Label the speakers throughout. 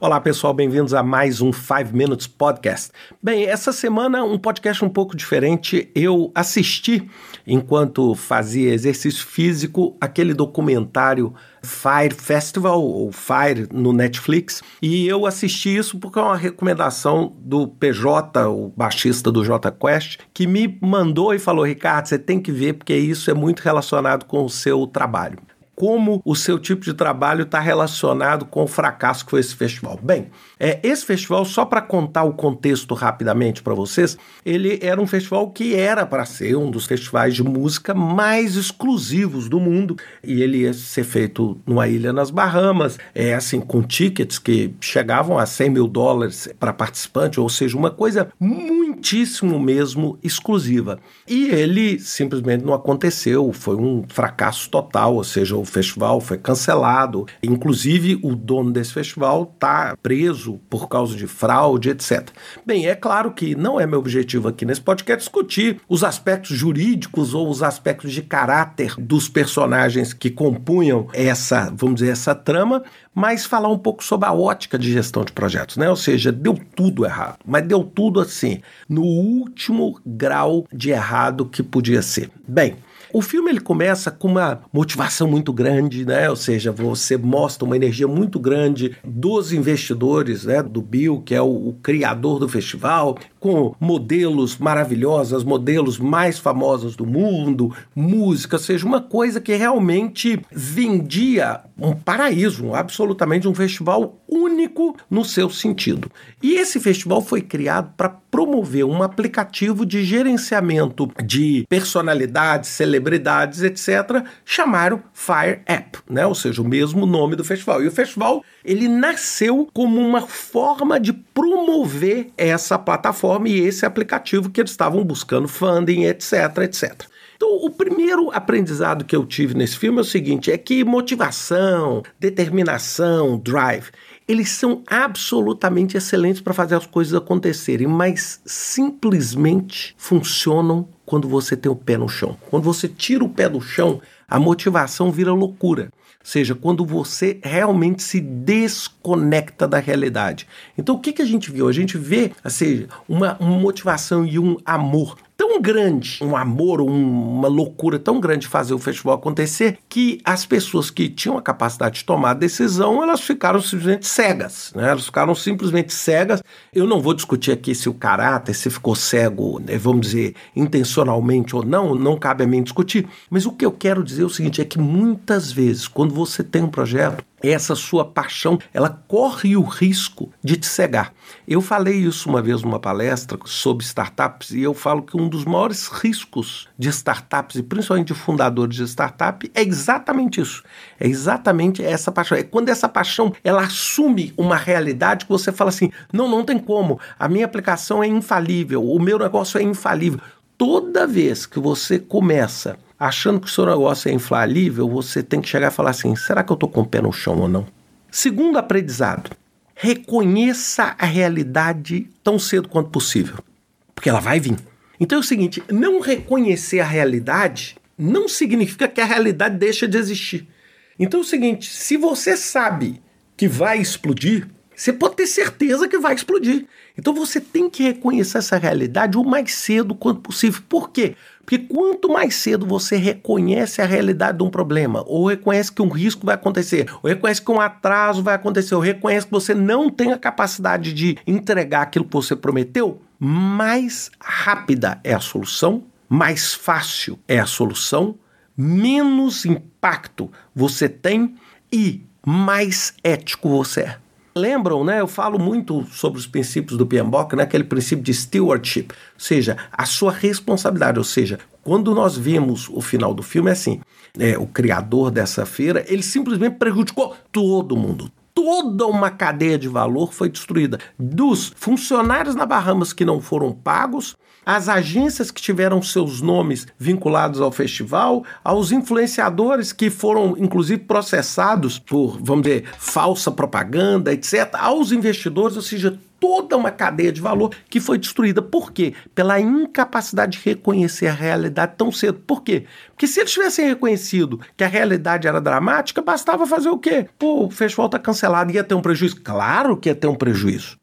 Speaker 1: Olá pessoal, bem-vindos a mais um 5 Minutes Podcast. Bem, essa semana um podcast um pouco diferente. Eu assisti, enquanto fazia exercício físico, aquele documentário Fire Festival, ou Fire, no Netflix, e eu assisti isso porque é uma recomendação do PJ, o baixista do J Quest, que me mandou e falou: Ricardo, você tem que ver porque isso é muito relacionado com o seu trabalho como o seu tipo de trabalho está relacionado com o fracasso que foi esse festival. Bem, é, esse festival, só para contar o contexto rapidamente para vocês, ele era um festival que era para ser um dos festivais de música mais exclusivos do mundo e ele ia ser feito numa ilha nas Bahamas, é assim, com tickets que chegavam a 100 mil dólares para participante, ou seja, uma coisa muitíssimo mesmo exclusiva. E ele simplesmente não aconteceu, foi um fracasso total, ou seja, o festival foi cancelado. Inclusive, o dono desse festival está preso por causa de fraude, etc. Bem, é claro que não é meu objetivo aqui nesse podcast discutir os aspectos jurídicos ou os aspectos de caráter dos personagens que compunham essa, vamos dizer, essa trama, mas falar um pouco sobre a ótica de gestão de projetos, né? Ou seja, deu tudo errado, mas deu tudo assim, no último grau de errado que podia ser. Bem, o filme ele começa com uma motivação muito grande, né? Ou seja, você mostra uma energia muito grande dos investidores, né? Do Bill, que é o, o criador do festival, com modelos maravilhosos, modelos mais famosos do mundo, música, ou seja, uma coisa que realmente vendia um paraíso, absolutamente um festival único no seu sentido. E esse festival foi criado para promover um aplicativo de gerenciamento de personalidades, celebridades, etc., chamaram Fire App, né? Ou seja, o mesmo nome do festival. E o festival ele nasceu como uma forma de promover essa plataforma e esse aplicativo que eles estavam buscando funding, etc, etc. Então, o primeiro aprendizado que eu tive nesse filme é o seguinte: é que motivação, determinação, drive, eles são absolutamente excelentes para fazer as coisas acontecerem, mas simplesmente funcionam quando você tem o pé no chão. Quando você tira o pé do chão, a motivação vira loucura. Ou seja, quando você realmente se desconecta da realidade. Então, o que, que a gente viu? A gente vê, assim, uma, uma motivação e um amor tão grande, um amor, um, uma loucura tão grande fazer o festival acontecer, que as pessoas que tinham a capacidade de tomar a decisão, elas ficaram simplesmente cegas, né? Elas ficaram simplesmente cegas. Eu não vou discutir aqui se o caráter, se ficou cego, né, vamos dizer, intencionalmente ou não, não cabe a mim discutir. Mas o que eu quero dizer é o seguinte, é que muitas vezes, quando você tem um projeto, essa sua paixão, ela corre o risco de te cegar. Eu falei isso uma vez numa palestra sobre startups e eu falo que um dos maiores riscos de startups e principalmente de fundadores de startup é exatamente isso. É exatamente essa paixão. É quando essa paixão ela assume uma realidade que você fala assim: "Não, não tem como. A minha aplicação é infalível, o meu negócio é infalível". Toda vez que você começa achando que o seu negócio é infalível, você tem que chegar e falar assim: será que eu estou com o pé no chão ou não? Segundo aprendizado, reconheça a realidade tão cedo quanto possível, porque ela vai vir. Então é o seguinte: não reconhecer a realidade não significa que a realidade deixa de existir. Então é o seguinte: se você sabe que vai explodir, você pode ter certeza que vai explodir. Então você tem que reconhecer essa realidade o mais cedo quanto possível. Por quê? Porque quanto mais cedo você reconhece a realidade de um problema, ou reconhece que um risco vai acontecer, ou reconhece que um atraso vai acontecer, ou reconhece que você não tem a capacidade de entregar aquilo que você prometeu, mais rápida é a solução, mais fácil é a solução, menos impacto você tem e mais ético você é. Lembram, né? Eu falo muito sobre os princípios do PMBOK, né? Aquele princípio de stewardship, ou seja, a sua responsabilidade. Ou seja, quando nós vemos o final do filme, é assim: é, o criador dessa feira, ele simplesmente prejudicou todo mundo, toda uma cadeia de valor foi destruída. Dos funcionários na Bahamas que não foram pagos, as agências que tiveram seus nomes vinculados ao festival, aos influenciadores que foram, inclusive, processados por, vamos dizer, falsa propaganda, etc., aos investidores, ou seja, toda uma cadeia de valor que foi destruída. Por quê? Pela incapacidade de reconhecer a realidade tão cedo. Por quê? Porque se eles tivessem reconhecido que a realidade era dramática, bastava fazer o quê? Pô, o festival está cancelado, ia ter um prejuízo? Claro que ia ter um prejuízo,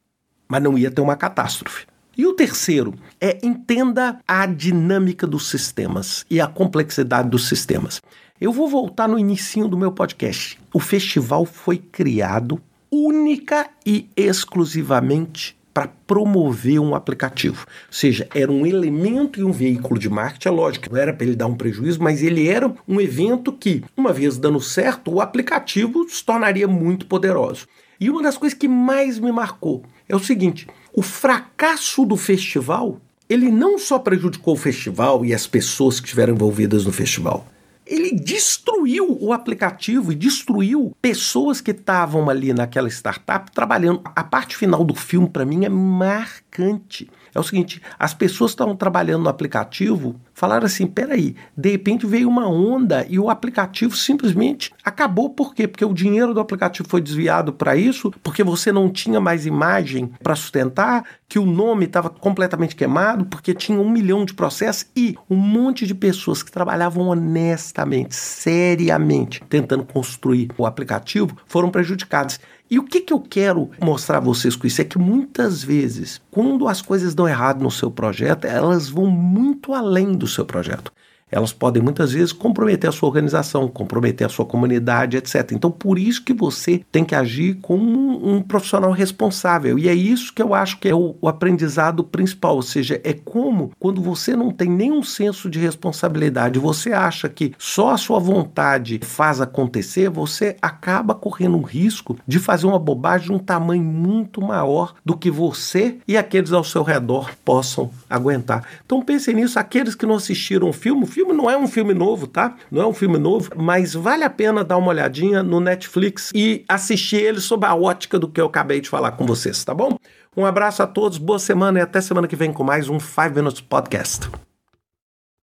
Speaker 1: mas não ia ter uma catástrofe. E o terceiro é entenda a dinâmica dos sistemas e a complexidade dos sistemas. Eu vou voltar no início do meu podcast. O festival foi criado única e exclusivamente para promover um aplicativo. Ou seja, era um elemento e um veículo de marketing, é lógico, não era para ele dar um prejuízo, mas ele era um evento que, uma vez dando certo, o aplicativo se tornaria muito poderoso. E uma das coisas que mais me marcou é o seguinte: o fracasso do festival, ele não só prejudicou o festival e as pessoas que estiveram envolvidas no festival, ele destruiu o aplicativo e destruiu pessoas que estavam ali naquela startup trabalhando. A parte final do filme, para mim, é marcante. É o seguinte: as pessoas estavam trabalhando no aplicativo falaram assim: peraí, de repente veio uma onda e o aplicativo simplesmente acabou. Por quê? Porque o dinheiro do aplicativo foi desviado para isso, porque você não tinha mais imagem para sustentar, que o nome estava completamente queimado, porque tinha um milhão de processos e um monte de pessoas que trabalhavam honestamente, seriamente, tentando construir o aplicativo, foram prejudicadas. E o que, que eu quero mostrar a vocês com isso? É que muitas vezes, quando as coisas dão errado no seu projeto, elas vão muito além do seu projeto elas podem muitas vezes comprometer a sua organização, comprometer a sua comunidade, etc. Então, por isso que você tem que agir como um, profissional responsável. E é isso que eu acho que é o, o, aprendizado principal, ou seja, é como quando você não tem nenhum senso de responsabilidade, você acha que só a sua vontade faz acontecer, você acaba correndo um risco de fazer uma bobagem de um tamanho muito maior do que você e aqueles ao seu redor possam aguentar. Então pensem nisso, aqueles que não assistiram o filme, filme não é um filme novo, tá? Não é um filme novo, mas vale a pena dar uma olhadinha no Netflix e assistir ele sob a ótica do que eu acabei de falar com vocês, tá bom? Um abraço a todos, boa semana e até semana que vem com mais um 5 Minutes Podcast.